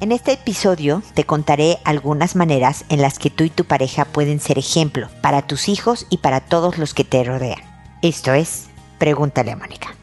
En este episodio te contaré algunas maneras en las que tú y tu pareja pueden ser ejemplo para tus hijos y para todos los que te rodean. Esto es, pregúntale a Mónica.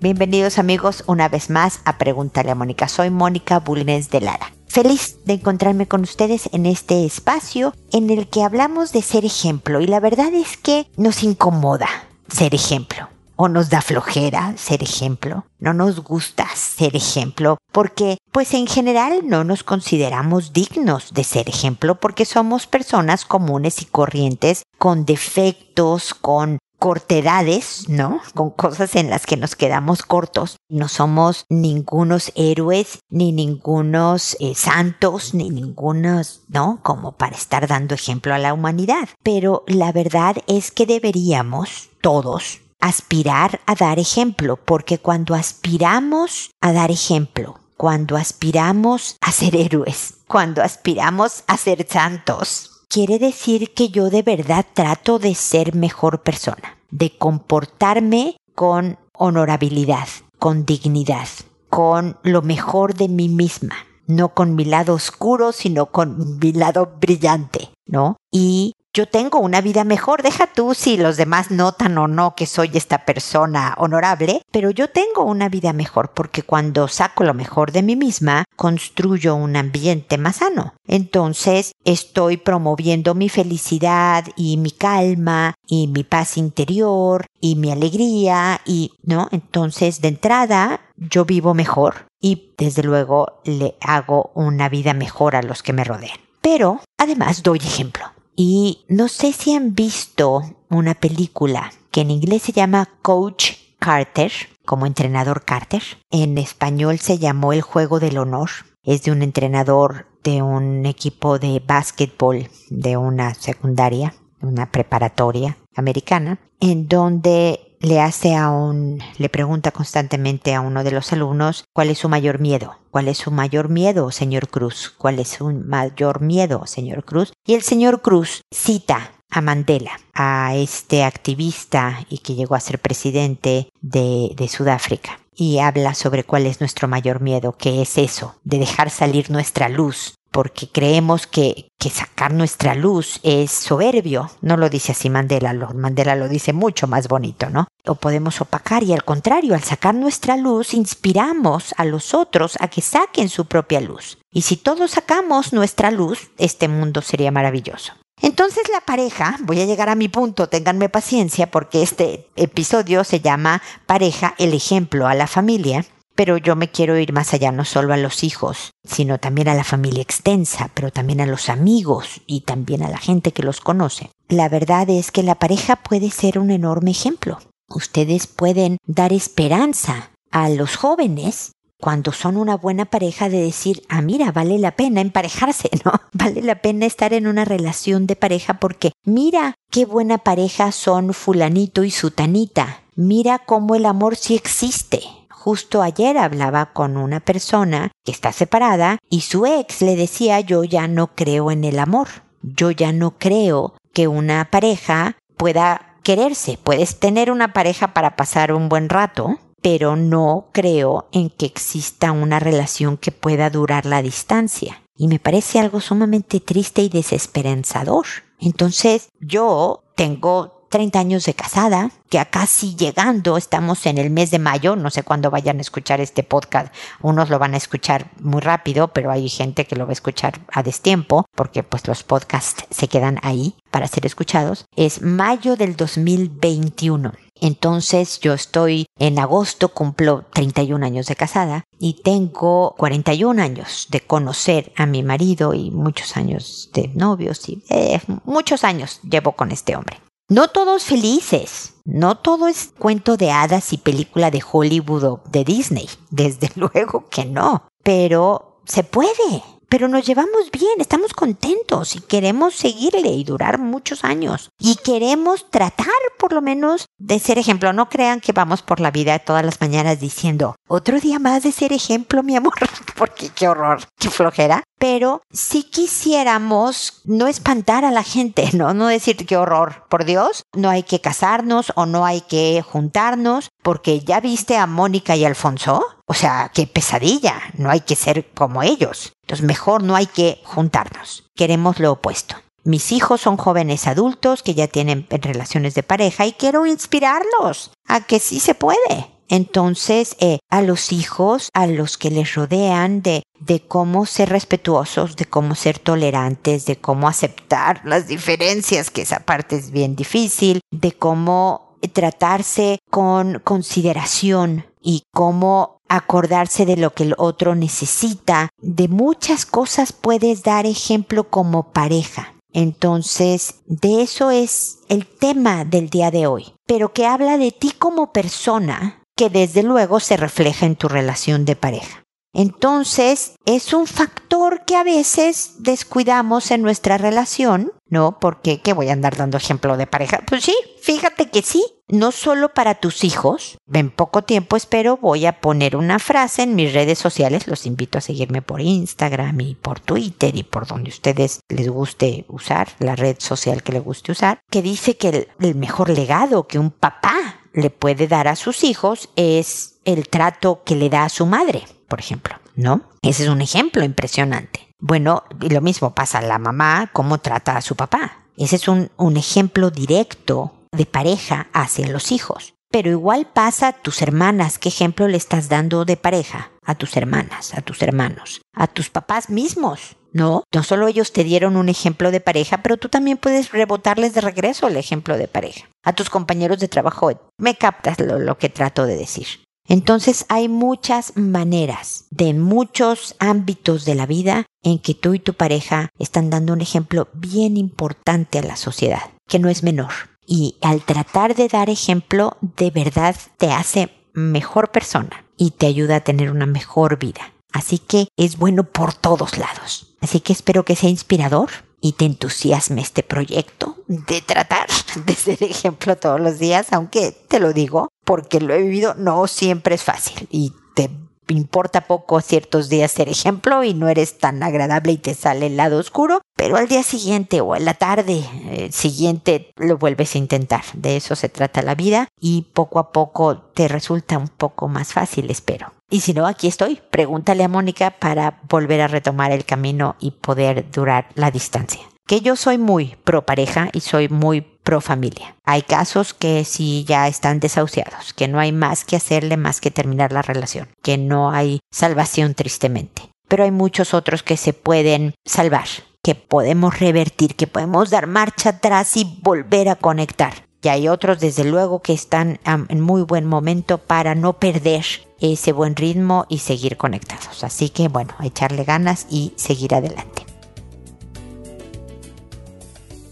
Bienvenidos amigos una vez más a Pregúntale a Mónica. Soy Mónica Bulnes de Lara. Feliz de encontrarme con ustedes en este espacio en el que hablamos de ser ejemplo. Y la verdad es que nos incomoda ser ejemplo o nos da flojera ser ejemplo, no nos gusta ser ejemplo, porque pues en general no nos consideramos dignos de ser ejemplo porque somos personas comunes y corrientes con defectos, con cortedades, ¿no? Con cosas en las que nos quedamos cortos. No somos ningunos héroes, ni ningunos eh, santos, ni ningunos, ¿no? Como para estar dando ejemplo a la humanidad. Pero la verdad es que deberíamos, todos, aspirar a dar ejemplo, porque cuando aspiramos a dar ejemplo, cuando aspiramos a ser héroes, cuando aspiramos a ser santos, quiere decir que yo de verdad trato de ser mejor persona, de comportarme con honorabilidad, con dignidad, con lo mejor de mí misma, no con mi lado oscuro, sino con mi lado brillante, ¿no? Y yo tengo una vida mejor, deja tú si los demás notan o no que soy esta persona honorable, pero yo tengo una vida mejor porque cuando saco lo mejor de mí misma, construyo un ambiente más sano. Entonces estoy promoviendo mi felicidad y mi calma y mi paz interior y mi alegría y, ¿no? Entonces de entrada yo vivo mejor y desde luego le hago una vida mejor a los que me rodean. Pero además doy ejemplo. Y no sé si han visto una película que en inglés se llama Coach Carter, como entrenador Carter. En español se llamó El Juego del Honor. Es de un entrenador de un equipo de básquetbol de una secundaria, una preparatoria americana, en donde le hace a un, le pregunta constantemente a uno de los alumnos cuál es su mayor miedo. ¿Cuál es su mayor miedo, señor Cruz? ¿Cuál es su mayor miedo, señor Cruz? Y el señor Cruz cita a Mandela, a este activista y que llegó a ser presidente de, de Sudáfrica y habla sobre cuál es nuestro mayor miedo, que es eso, de dejar salir nuestra luz, porque creemos que, sacar nuestra luz es soberbio. No lo dice así Mandela, lo, Mandela lo dice mucho más bonito, ¿no? O podemos opacar y al contrario, al sacar nuestra luz inspiramos a los otros a que saquen su propia luz. Y si todos sacamos nuestra luz, este mundo sería maravilloso. Entonces la pareja, voy a llegar a mi punto, ténganme paciencia porque este episodio se llama pareja, el ejemplo a la familia. Pero yo me quiero ir más allá, no solo a los hijos, sino también a la familia extensa, pero también a los amigos y también a la gente que los conoce. La verdad es que la pareja puede ser un enorme ejemplo. Ustedes pueden dar esperanza a los jóvenes cuando son una buena pareja de decir, ah, mira, vale la pena emparejarse, ¿no? Vale la pena estar en una relación de pareja porque mira qué buena pareja son fulanito y sutanita. Mira cómo el amor sí existe. Justo ayer hablaba con una persona que está separada y su ex le decía yo ya no creo en el amor. Yo ya no creo que una pareja pueda quererse. Puedes tener una pareja para pasar un buen rato, pero no creo en que exista una relación que pueda durar la distancia. Y me parece algo sumamente triste y desesperanzador. Entonces, yo tengo 30 años de casada, que a casi llegando, estamos en el mes de mayo, no sé cuándo vayan a escuchar este podcast, unos lo van a escuchar muy rápido, pero hay gente que lo va a escuchar a destiempo, porque pues los podcasts se quedan ahí para ser escuchados, es mayo del 2021. Entonces yo estoy en agosto, cumplo 31 años de casada y tengo 41 años de conocer a mi marido y muchos años de novios y eh, muchos años llevo con este hombre. No todos felices, no todo es cuento de hadas y película de Hollywood o de Disney, desde luego que no, pero se puede, pero nos llevamos bien, estamos contentos y queremos seguirle y durar muchos años. Y queremos tratar por lo menos de ser ejemplo. No crean que vamos por la vida todas las mañanas diciendo, otro día más de ser ejemplo, mi amor, porque qué horror, qué flojera. Pero si quisiéramos no espantar a la gente, ¿no? No decir qué horror, por Dios, no hay que casarnos o no hay que juntarnos, porque ya viste a Mónica y Alfonso, o sea, qué pesadilla, no hay que ser como ellos. Entonces mejor no hay que juntarnos. Queremos lo opuesto. Mis hijos son jóvenes adultos que ya tienen relaciones de pareja y quiero inspirarlos a que sí se puede. Entonces, eh, a los hijos, a los que les rodean, de, de cómo ser respetuosos, de cómo ser tolerantes, de cómo aceptar las diferencias, que esa parte es bien difícil, de cómo tratarse con consideración y cómo acordarse de lo que el otro necesita. De muchas cosas puedes dar ejemplo como pareja. Entonces, de eso es el tema del día de hoy, pero que habla de ti como persona, que desde luego se refleja en tu relación de pareja. Entonces, es un factor que a veces descuidamos en nuestra relación, ¿no? Porque, ¿qué voy a andar dando ejemplo de pareja? Pues sí, fíjate que sí, no solo para tus hijos. En poco tiempo espero voy a poner una frase en mis redes sociales. Los invito a seguirme por Instagram y por Twitter y por donde ustedes les guste usar, la red social que les guste usar, que dice que el, el mejor legado que un papá le puede dar a sus hijos es el trato que le da a su madre por ejemplo, ¿no? Ese es un ejemplo impresionante. Bueno, y lo mismo pasa a la mamá, cómo trata a su papá. Ese es un, un ejemplo directo de pareja hacia los hijos. Pero igual pasa a tus hermanas, qué ejemplo le estás dando de pareja a tus hermanas, a tus hermanos, a tus papás mismos, ¿no? No solo ellos te dieron un ejemplo de pareja, pero tú también puedes rebotarles de regreso el ejemplo de pareja. A tus compañeros de trabajo, me captas lo, lo que trato de decir. Entonces hay muchas maneras de muchos ámbitos de la vida en que tú y tu pareja están dando un ejemplo bien importante a la sociedad, que no es menor. Y al tratar de dar ejemplo, de verdad te hace mejor persona y te ayuda a tener una mejor vida. Así que es bueno por todos lados. Así que espero que sea inspirador y te entusiasme este proyecto de tratar de ser ejemplo todos los días, aunque te lo digo, porque lo he vivido, no siempre es fácil y te importa poco ciertos días ser ejemplo y no eres tan agradable y te sale el lado oscuro, pero al día siguiente o en la tarde eh, siguiente lo vuelves a intentar. De eso se trata la vida y poco a poco te resulta un poco más fácil, espero. Y si no, aquí estoy. Pregúntale a Mónica para volver a retomar el camino y poder durar la distancia que yo soy muy pro pareja y soy muy pro familia. Hay casos que sí ya están desahuciados, que no hay más que hacerle más que terminar la relación, que no hay salvación tristemente. Pero hay muchos otros que se pueden salvar, que podemos revertir, que podemos dar marcha atrás y volver a conectar. Y hay otros, desde luego, que están en muy buen momento para no perder ese buen ritmo y seguir conectados. Así que, bueno, echarle ganas y seguir adelante.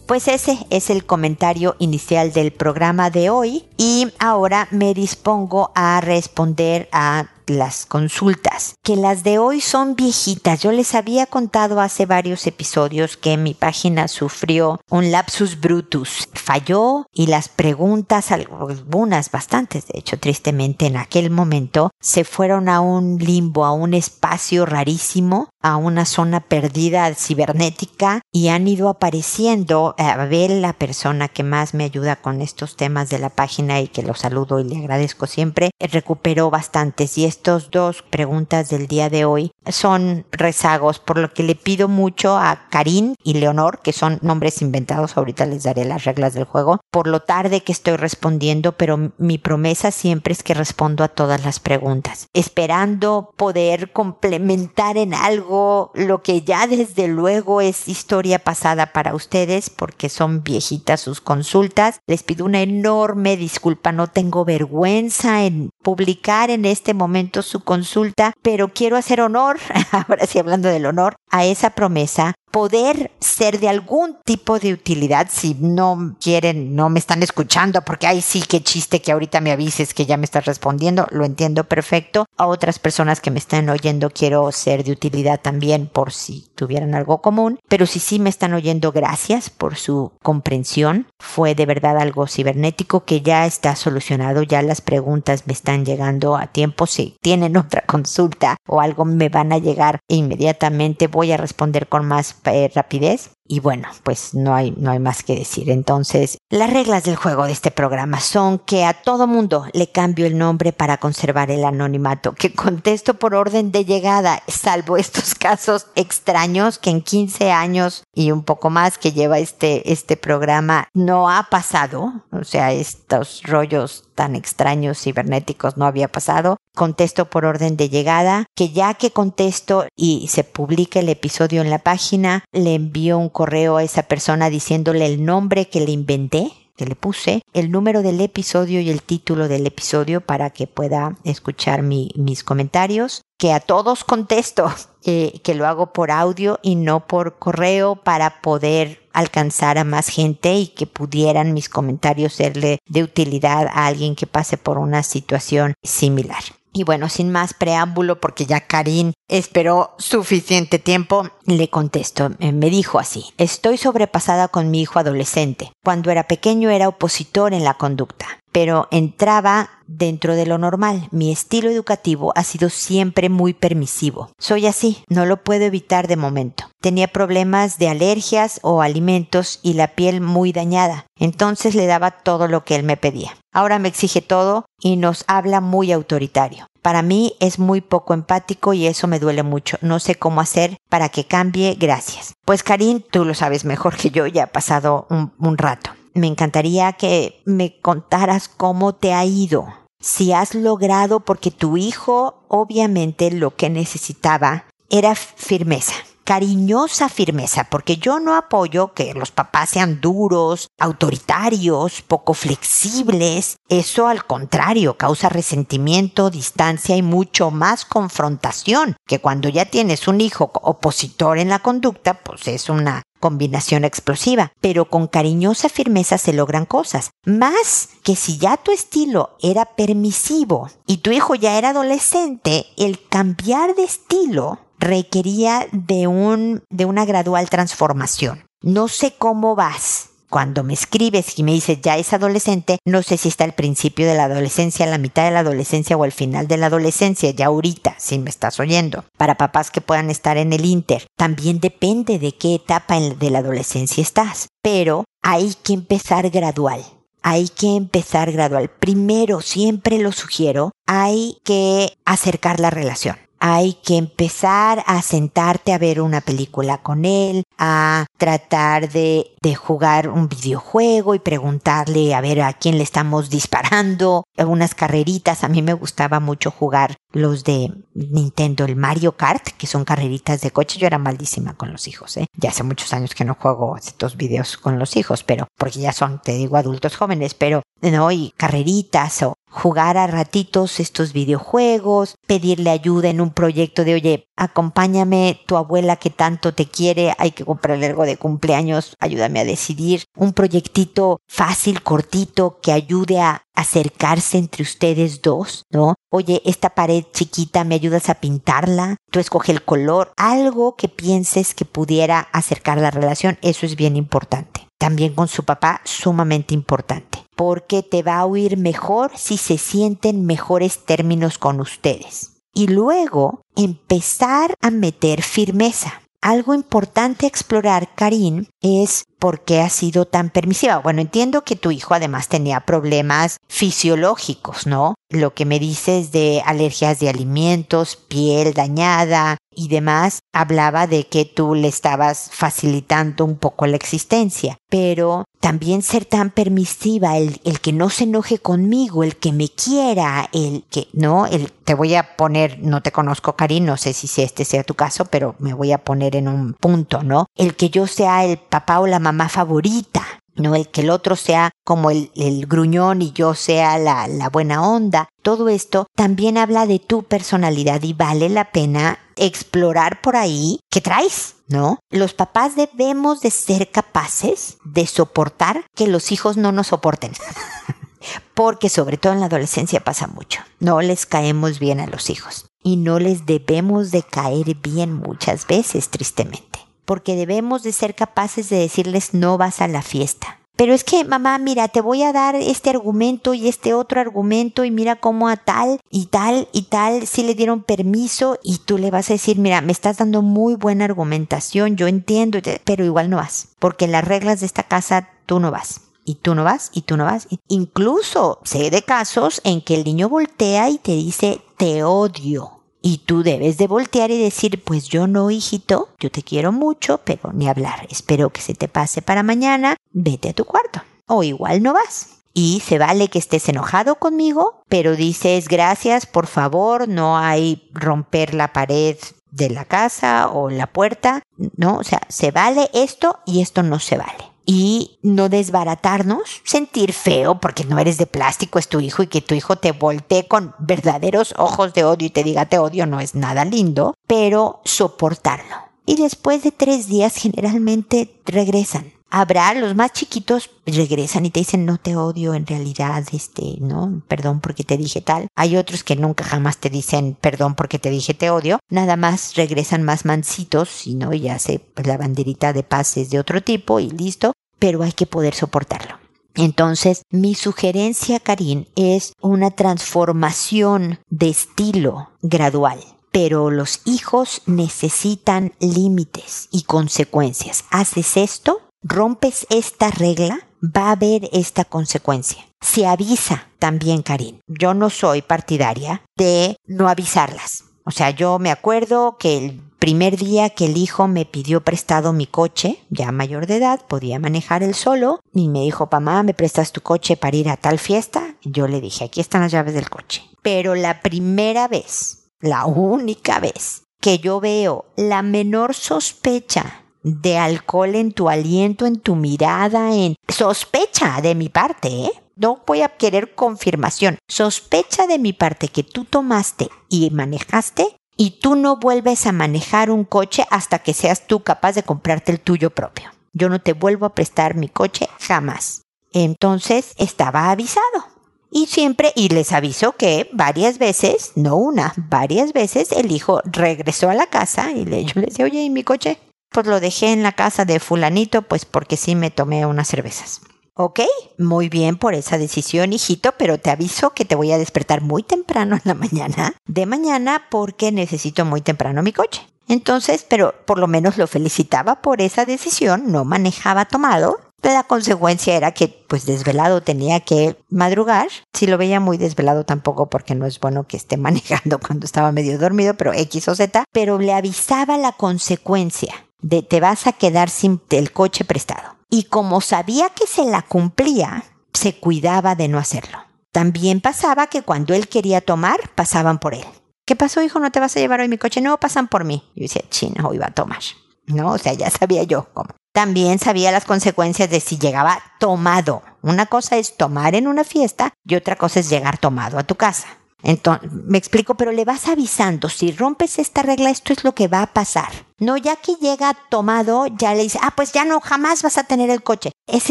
Pues ese es el comentario inicial del programa de hoy y ahora me dispongo a responder a las consultas, que las de hoy son viejitas. Yo les había contado hace varios episodios que mi página sufrió un lapsus brutus. Falló y las preguntas, algunas bastantes, de hecho, tristemente en aquel momento, se fueron a un limbo, a un espacio rarísimo, a una zona perdida cibernética y han ido apareciendo. Abel, la persona que más me ayuda con estos temas de la página y que lo saludo y le agradezco siempre, recuperó bastantes y estos dos preguntas del día de hoy son rezagos, por lo que le pido mucho a Karin y Leonor, que son nombres inventados, ahorita les daré las reglas del juego, por lo tarde que estoy respondiendo, pero mi promesa siempre es que respondo a todas las preguntas, esperando poder complementar en algo lo que ya desde luego es historia pasada para ustedes, porque son viejitas sus consultas. Les pido una enorme disculpa, no tengo vergüenza en publicar en este momento su consulta, pero quiero hacer honor, ahora sí hablando del honor, a esa promesa poder ser de algún tipo de utilidad si no quieren, no me están escuchando porque ay sí, qué chiste que ahorita me avises que ya me estás respondiendo, lo entiendo perfecto. A otras personas que me están oyendo quiero ser de utilidad también por si tuvieran algo común, pero si sí me están oyendo, gracias por su comprensión. Fue de verdad algo cibernético que ya está solucionado, ya las preguntas me están llegando a tiempo. Si tienen otra consulta o algo me van a llegar inmediatamente, voy a responder con más eh, rapidez. Y bueno, pues no hay, no hay más que decir. Entonces, las reglas del juego de este programa son que a todo mundo le cambio el nombre para conservar el anonimato, que contesto por orden de llegada, salvo estos casos extraños que en 15 años y un poco más que lleva este, este programa no ha pasado. O sea, estos rollos tan extraños cibernéticos no había pasado. Contesto por orden de llegada, que ya que contesto y se publica el episodio en la página, le envío un correo a esa persona diciéndole el nombre que le inventé que le puse, el número del episodio y el título del episodio para que pueda escuchar mis comentarios, que a todos contesto, eh, que lo hago por audio y no por correo para poder alcanzar a más gente y que pudieran mis comentarios serle de utilidad a alguien que pase por una situación similar. Y bueno, sin más preámbulo, porque ya Karin esperó suficiente tiempo, le contesto. Eh, me dijo así, estoy sobrepasada con mi hijo adolescente. Cuando era pequeño era opositor en la conducta, pero entraba dentro de lo normal. Mi estilo educativo ha sido siempre muy permisivo. Soy así, no lo puedo evitar de momento. Tenía problemas de alergias o alimentos y la piel muy dañada. Entonces le daba todo lo que él me pedía. Ahora me exige todo y nos habla muy autoritario. Para mí es muy poco empático y eso me duele mucho. No sé cómo hacer para que cambie. Gracias. Pues Karin, tú lo sabes mejor que yo, ya ha pasado un, un rato. Me encantaría que me contaras cómo te ha ido. Si has logrado, porque tu hijo obviamente lo que necesitaba era firmeza cariñosa firmeza, porque yo no apoyo que los papás sean duros, autoritarios, poco flexibles. Eso al contrario causa resentimiento, distancia y mucho más confrontación, que cuando ya tienes un hijo opositor en la conducta, pues es una combinación explosiva, pero con cariñosa firmeza se logran cosas. Más que si ya tu estilo era permisivo y tu hijo ya era adolescente, el cambiar de estilo requería de, un, de una gradual transformación. No sé cómo vas. Cuando me escribes y me dices ya es adolescente, no sé si está al principio de la adolescencia, la mitad de la adolescencia o al final de la adolescencia, ya ahorita, si me estás oyendo. Para papás que puedan estar en el Inter, también depende de qué etapa de la adolescencia estás. Pero hay que empezar gradual hay que empezar gradual. Primero, siempre lo sugiero, hay que acercar la relación hay que empezar a sentarte a ver una película con él, a tratar de, de, jugar un videojuego y preguntarle a ver a quién le estamos disparando, algunas carreritas. A mí me gustaba mucho jugar los de Nintendo, el Mario Kart, que son carreritas de coche. Yo era maldísima con los hijos, ¿eh? Ya hace muchos años que no juego estos videos con los hijos, pero porque ya son, te digo, adultos jóvenes, pero no, y carreritas o jugar a ratitos estos videojuegos, pedirle ayuda en un proyecto de, oye, acompáñame, tu abuela que tanto te quiere, hay que comprarle algo de cumpleaños, ayúdame a decidir, un proyectito fácil, cortito, que ayude a acercarse entre ustedes dos, ¿no? Oye, esta pared chiquita, ¿me ayudas a pintarla? Tú escoge el color, algo que pienses que pudiera acercar la relación, eso es bien importante. También con su papá, sumamente importante porque te va a oír mejor si se sienten mejores términos con ustedes. Y luego empezar a meter firmeza. Algo importante a explorar, Karin, es por qué ha sido tan permisiva. Bueno, entiendo que tu hijo además tenía problemas fisiológicos, ¿no? Lo que me dices de alergias de alimentos, piel dañada y demás, hablaba de que tú le estabas facilitando un poco la existencia. Pero también ser tan permisiva, el, el que no se enoje conmigo, el que me quiera, el que, ¿no? El, te voy a poner, no te conozco, Karin, no sé si este sea tu caso, pero me voy a poner en un punto, ¿no? El que yo sea el papá o la mamá favorita, no el que el otro sea como el, gruñón y yo sea la, la buena onda. Todo esto también habla de tu personalidad y vale la pena explorar por ahí qué traes, ¿no? Los papás debemos de ser capaces de soportar que los hijos no nos soporten. Porque sobre todo en la adolescencia pasa mucho. No les caemos bien a los hijos y no les debemos de caer bien muchas veces, tristemente porque debemos de ser capaces de decirles no vas a la fiesta. Pero es que, mamá, mira, te voy a dar este argumento y este otro argumento y mira cómo a tal y tal y tal sí le dieron permiso y tú le vas a decir, mira, me estás dando muy buena argumentación, yo entiendo, pero igual no vas, porque las reglas de esta casa tú no vas. Y tú no vas, y tú no vas. Incluso sé de casos en que el niño voltea y te dice, te odio y tú debes de voltear y decir, pues yo no, hijito, yo te quiero mucho, pero ni hablar. Espero que se te pase para mañana, vete a tu cuarto. O igual no vas. Y se vale que estés enojado conmigo, pero dices gracias, por favor, no hay romper la pared de la casa o la puerta, ¿no? O sea, se vale esto y esto no se vale y no desbaratarnos, sentir feo porque no eres de plástico, es tu hijo y que tu hijo te voltee con verdaderos ojos de odio y te diga te odio no es nada lindo, pero soportarlo. Y después de tres días generalmente regresan. Habrá los más chiquitos regresan y te dicen no te odio en realidad, este, no, perdón porque te dije tal. Hay otros que nunca jamás te dicen perdón porque te dije te odio. Nada más regresan más mansitos y no, ya pues, la banderita de paz es de otro tipo y listo, pero hay que poder soportarlo. Entonces, mi sugerencia, Karin, es una transformación de estilo gradual pero los hijos necesitan límites y consecuencias. ¿Haces esto? Rompes esta regla, va a haber esta consecuencia. Se avisa también, Karin. Yo no soy partidaria de no avisarlas. O sea, yo me acuerdo que el primer día que el hijo me pidió prestado mi coche, ya mayor de edad, podía manejar él solo, y me dijo, mamá, ¿me prestas tu coche para ir a tal fiesta? Yo le dije, aquí están las llaves del coche. Pero la primera vez, la única vez que yo veo la menor sospecha de alcohol en tu aliento, en tu mirada, en sospecha de mi parte, ¿eh? No voy a querer confirmación. Sospecha de mi parte que tú tomaste y manejaste y tú no vuelves a manejar un coche hasta que seas tú capaz de comprarte el tuyo propio. Yo no te vuelvo a prestar mi coche jamás. Entonces estaba avisado. Y siempre, y les aviso que varias veces, no una, varias veces el hijo regresó a la casa y le, yo le decía, oye, ¿y mi coche? Pues lo dejé en la casa de fulanito, pues porque sí me tomé unas cervezas. Ok, muy bien por esa decisión, hijito, pero te aviso que te voy a despertar muy temprano en la mañana, de mañana, porque necesito muy temprano mi coche. Entonces, pero por lo menos lo felicitaba por esa decisión, no manejaba tomado. La consecuencia era que, pues desvelado tenía que madrugar. Si lo veía muy desvelado tampoco, porque no es bueno que esté manejando cuando estaba medio dormido, pero X o Z, pero le avisaba la consecuencia de te vas a quedar sin el coche prestado. Y como sabía que se la cumplía, se cuidaba de no hacerlo. También pasaba que cuando él quería tomar, pasaban por él. ¿Qué pasó, hijo? ¿No te vas a llevar hoy mi coche? No, pasan por mí. Yo decía, chino, hoy va a tomar. No, o sea, ya sabía yo cómo. También sabía las consecuencias de si llegaba tomado. Una cosa es tomar en una fiesta y otra cosa es llegar tomado a tu casa. Entonces, me explico, pero le vas avisando, si rompes esta regla, esto es lo que va a pasar. No, ya que llega tomado, ya le dice, ah, pues ya no, jamás vas a tener el coche. Es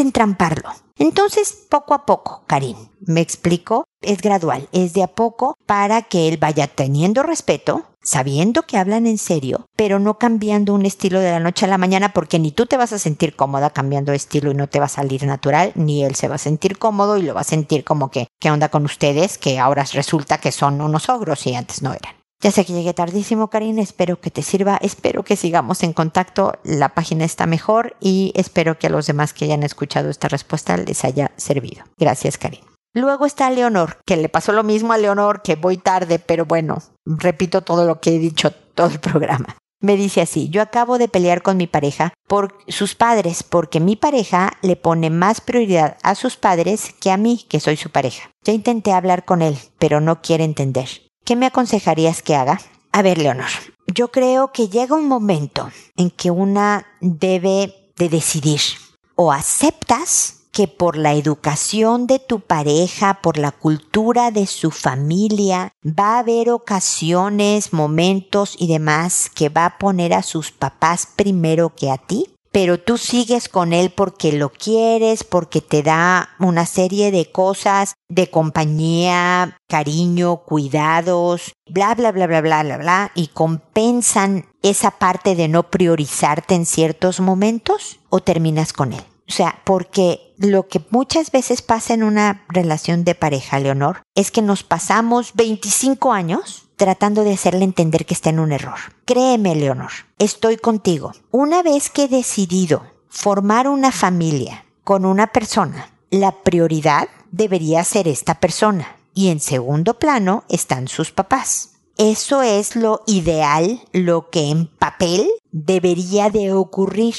entramparlo. Entonces, poco a poco, Karim, me explico, es gradual, es de a poco para que él vaya teniendo respeto, sabiendo que hablan en serio, pero no cambiando un estilo de la noche a la mañana porque ni tú te vas a sentir cómoda cambiando estilo y no te va a salir natural, ni él se va a sentir cómodo y lo va a sentir como que, ¿qué onda con ustedes? Que ahora resulta que son unos ogros y antes no eran. Ya sé que llegué tardísimo, Karina, espero que te sirva, espero que sigamos en contacto, la página está mejor y espero que a los demás que hayan escuchado esta respuesta les haya servido. Gracias, Karina. Luego está Leonor, que le pasó lo mismo a Leonor, que voy tarde, pero bueno, repito todo lo que he dicho todo el programa. Me dice así, yo acabo de pelear con mi pareja por sus padres, porque mi pareja le pone más prioridad a sus padres que a mí, que soy su pareja. Ya intenté hablar con él, pero no quiere entender. ¿Qué me aconsejarías que haga? A ver, Leonor, yo creo que llega un momento en que una debe de decidir O aceptas que por la educación de tu pareja, por la cultura de su familia, va a haber ocasiones, momentos y demás que va a poner a sus papás primero que a ti, pero tú sigues con él porque lo quieres, porque te da una serie de cosas de compañía, cariño, cuidados, bla, bla, bla, bla, bla, bla, bla, y compensan esa parte de no priorizarte en ciertos momentos o terminas con él. O sea, porque lo que muchas veces pasa en una relación de pareja, Leonor, es que nos pasamos 25 años tratando de hacerle entender que está en un error. Créeme, Leonor, estoy contigo. Una vez que he decidido formar una familia con una persona, la prioridad debería ser esta persona. Y en segundo plano están sus papás. Eso es lo ideal, lo que en papel debería de ocurrir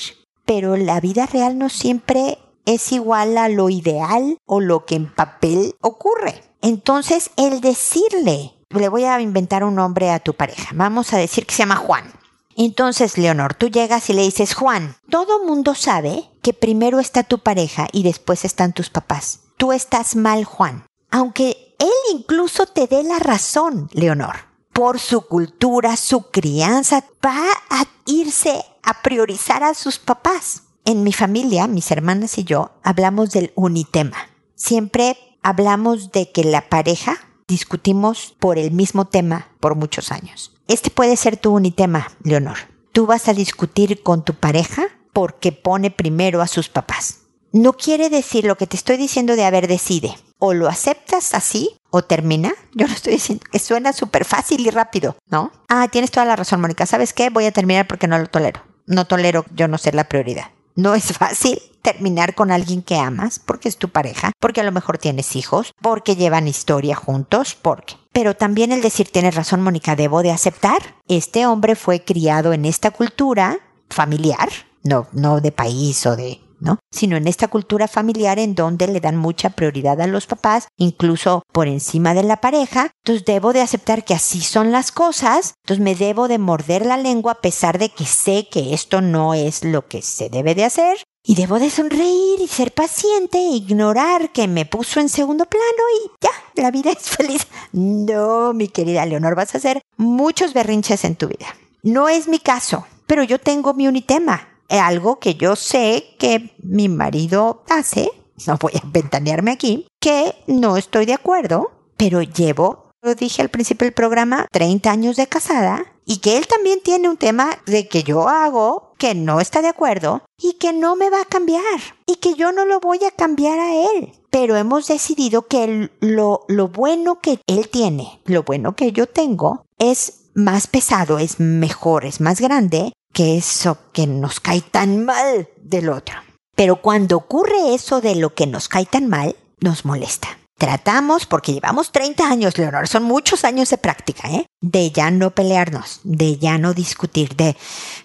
pero la vida real no siempre es igual a lo ideal o lo que en papel ocurre. Entonces, el decirle, le voy a inventar un nombre a tu pareja, vamos a decir que se llama Juan. Entonces, Leonor, tú llegas y le dices, Juan, todo mundo sabe que primero está tu pareja y después están tus papás. Tú estás mal, Juan. Aunque él incluso te dé la razón, Leonor. Por su cultura, su crianza, va a irse a priorizar a sus papás. En mi familia, mis hermanas y yo, hablamos del unitema. Siempre hablamos de que la pareja discutimos por el mismo tema por muchos años. Este puede ser tu unitema, Leonor. Tú vas a discutir con tu pareja porque pone primero a sus papás. No quiere decir lo que te estoy diciendo de haber decide. O lo aceptas así o termina. Yo no estoy diciendo que suena súper fácil y rápido, ¿no? Ah, tienes toda la razón, Mónica. ¿Sabes qué? Voy a terminar porque no lo tolero no tolero yo no ser la prioridad. No es fácil terminar con alguien que amas, porque es tu pareja, porque a lo mejor tienes hijos, porque llevan historia juntos, porque. Pero también el decir, tienes razón, Mónica, debo de aceptar. Este hombre fue criado en esta cultura familiar, no, no de país o de ¿no? Sino en esta cultura familiar en donde le dan mucha prioridad a los papás, incluso por encima de la pareja. Entonces debo de aceptar que así son las cosas. Entonces me debo de morder la lengua a pesar de que sé que esto no es lo que se debe de hacer. Y debo de sonreír y ser paciente e ignorar que me puso en segundo plano y ya, la vida es feliz. No, mi querida Leonor, vas a hacer muchos berrinches en tu vida. No es mi caso, pero yo tengo mi unitema algo que yo sé que mi marido hace, no voy a ventanearme aquí, que no estoy de acuerdo, pero llevo, lo dije al principio del programa, 30 años de casada y que él también tiene un tema de que yo hago que no está de acuerdo y que no me va a cambiar y que yo no lo voy a cambiar a él. Pero hemos decidido que lo, lo bueno que él tiene, lo bueno que yo tengo, es más pesado, es mejor, es más grande que eso que nos cae tan mal del otro. Pero cuando ocurre eso de lo que nos cae tan mal, nos molesta. Tratamos, porque llevamos 30 años, Leonor, son muchos años de práctica, ¿eh? De ya no pelearnos, de ya no discutir, de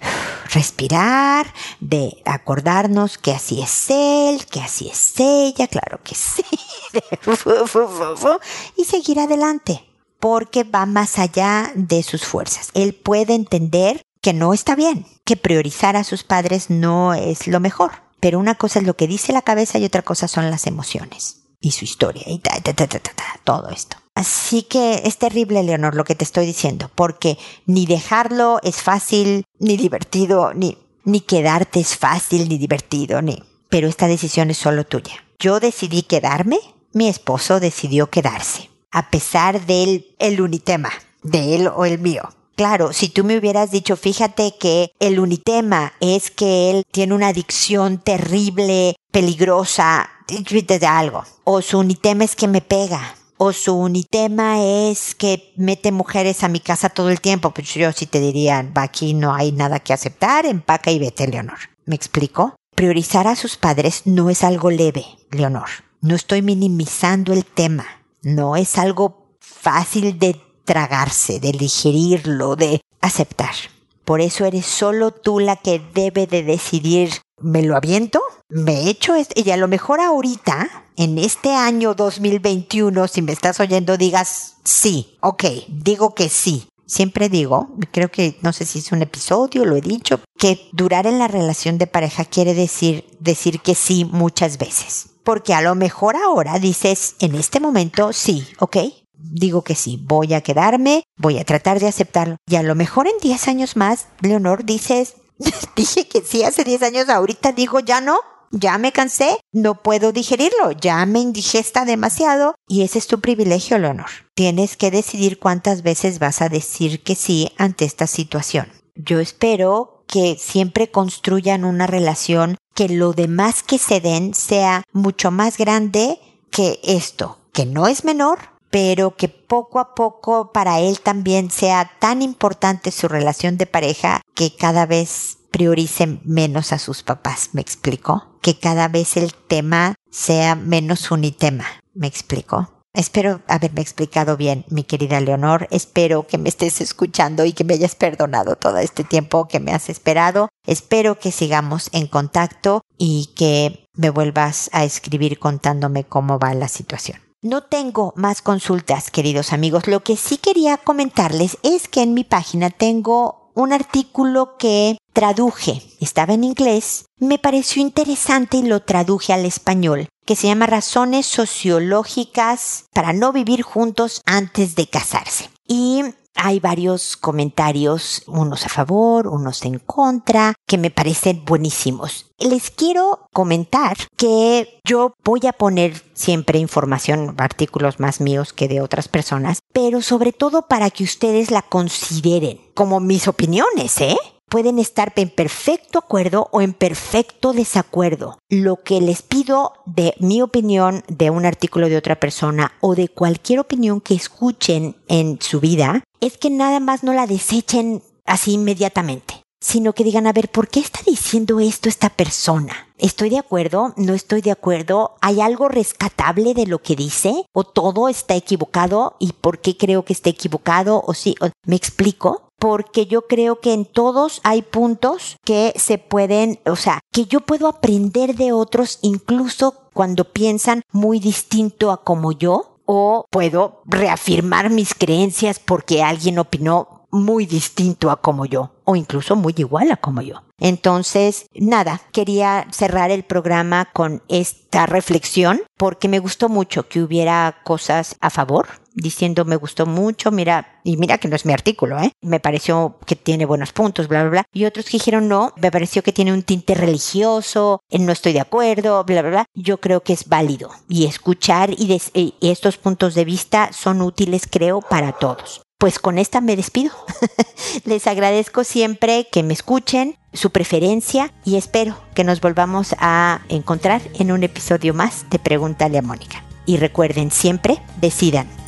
respirar, de acordarnos que así es él, que así es ella, claro que sí, y seguir adelante, porque va más allá de sus fuerzas. Él puede entender que no está bien, que priorizar a sus padres no es lo mejor. Pero una cosa es lo que dice la cabeza y otra cosa son las emociones y su historia y todo esto. Así que es terrible, Leonor, lo que te estoy diciendo, porque ni dejarlo es fácil, ni divertido, ni, ni quedarte es fácil, ni divertido, ni. Pero esta decisión es solo tuya. Yo decidí quedarme, mi esposo decidió quedarse, a pesar del el unitema, de él o el mío. Claro, si tú me hubieras dicho, fíjate que el unitema es que él tiene una adicción terrible, peligrosa, de algo. O su unitema es que me pega. O su unitema es que mete mujeres a mi casa todo el tiempo. Pues yo sí te diría, aquí no hay nada que aceptar, empaca y vete, Leonor. ¿Me explico? Priorizar a sus padres no es algo leve, Leonor. No estoy minimizando el tema. No es algo fácil de tragarse, de digerirlo, de aceptar. Por eso eres solo tú la que debe de decidir, ¿me lo aviento? ¿Me echo esto? Y a lo mejor ahorita, en este año 2021, si me estás oyendo, digas sí, ok, digo que sí. siempre digo, creo que no sé si es un episodio, lo he dicho, que durar en la relación de pareja quiere decir decir que sí muchas veces. Porque a lo mejor ahora dices, en este momento sí, ¿ok? Digo que sí, voy a quedarme, voy a tratar de aceptarlo. Y a lo mejor en 10 años más, Leonor, dices, dije que sí hace 10 años, ahorita digo ya no, ya me cansé, no puedo digerirlo, ya me indigesta demasiado y ese es tu privilegio, Leonor. Tienes que decidir cuántas veces vas a decir que sí ante esta situación. Yo espero que siempre construyan una relación que lo demás que se den sea mucho más grande que esto, que no es menor, pero que poco a poco para él también sea tan importante su relación de pareja que cada vez prioricen menos a sus papás, ¿me explico? Que cada vez el tema sea menos unitema, ¿me explico? Espero haberme explicado bien, mi querida Leonor. Espero que me estés escuchando y que me hayas perdonado todo este tiempo que me has esperado. Espero que sigamos en contacto y que me vuelvas a escribir contándome cómo va la situación. No tengo más consultas, queridos amigos. Lo que sí quería comentarles es que en mi página tengo un artículo que traduje, estaba en inglés, me pareció interesante y lo traduje al español, que se llama Razones sociológicas para no vivir juntos antes de casarse. Y hay varios comentarios, unos a favor, unos en contra, que me parecen buenísimos. Les quiero comentar que yo voy a poner siempre información, artículos más míos que de otras personas, pero sobre todo para que ustedes la consideren como mis opiniones, ¿eh? Pueden estar en perfecto acuerdo o en perfecto desacuerdo. Lo que les pido de mi opinión, de un artículo de otra persona o de cualquier opinión que escuchen en su vida, es que nada más no la desechen así inmediatamente sino que digan, a ver, ¿por qué está diciendo esto esta persona? ¿Estoy de acuerdo? ¿No estoy de acuerdo? ¿Hay algo rescatable de lo que dice? ¿O todo está equivocado? ¿Y por qué creo que está equivocado? ¿O sí? ¿Me explico? Porque yo creo que en todos hay puntos que se pueden, o sea, que yo puedo aprender de otros incluso cuando piensan muy distinto a como yo, o puedo reafirmar mis creencias porque alguien opinó muy distinto a como yo, o incluso muy igual a como yo. Entonces, nada, quería cerrar el programa con esta reflexión porque me gustó mucho que hubiera cosas a favor, diciendo me gustó mucho, mira, y mira que no es mi artículo, ¿eh? Me pareció que tiene buenos puntos, bla, bla, bla. Y otros que dijeron no, me pareció que tiene un tinte religioso, no estoy de acuerdo, bla, bla, bla. Yo creo que es válido y escuchar y, y estos puntos de vista son útiles, creo, para todos pues con esta me despido. Les agradezco siempre que me escuchen, su preferencia y espero que nos volvamos a encontrar en un episodio más de Pregúntale a Mónica. Y recuerden siempre, decidan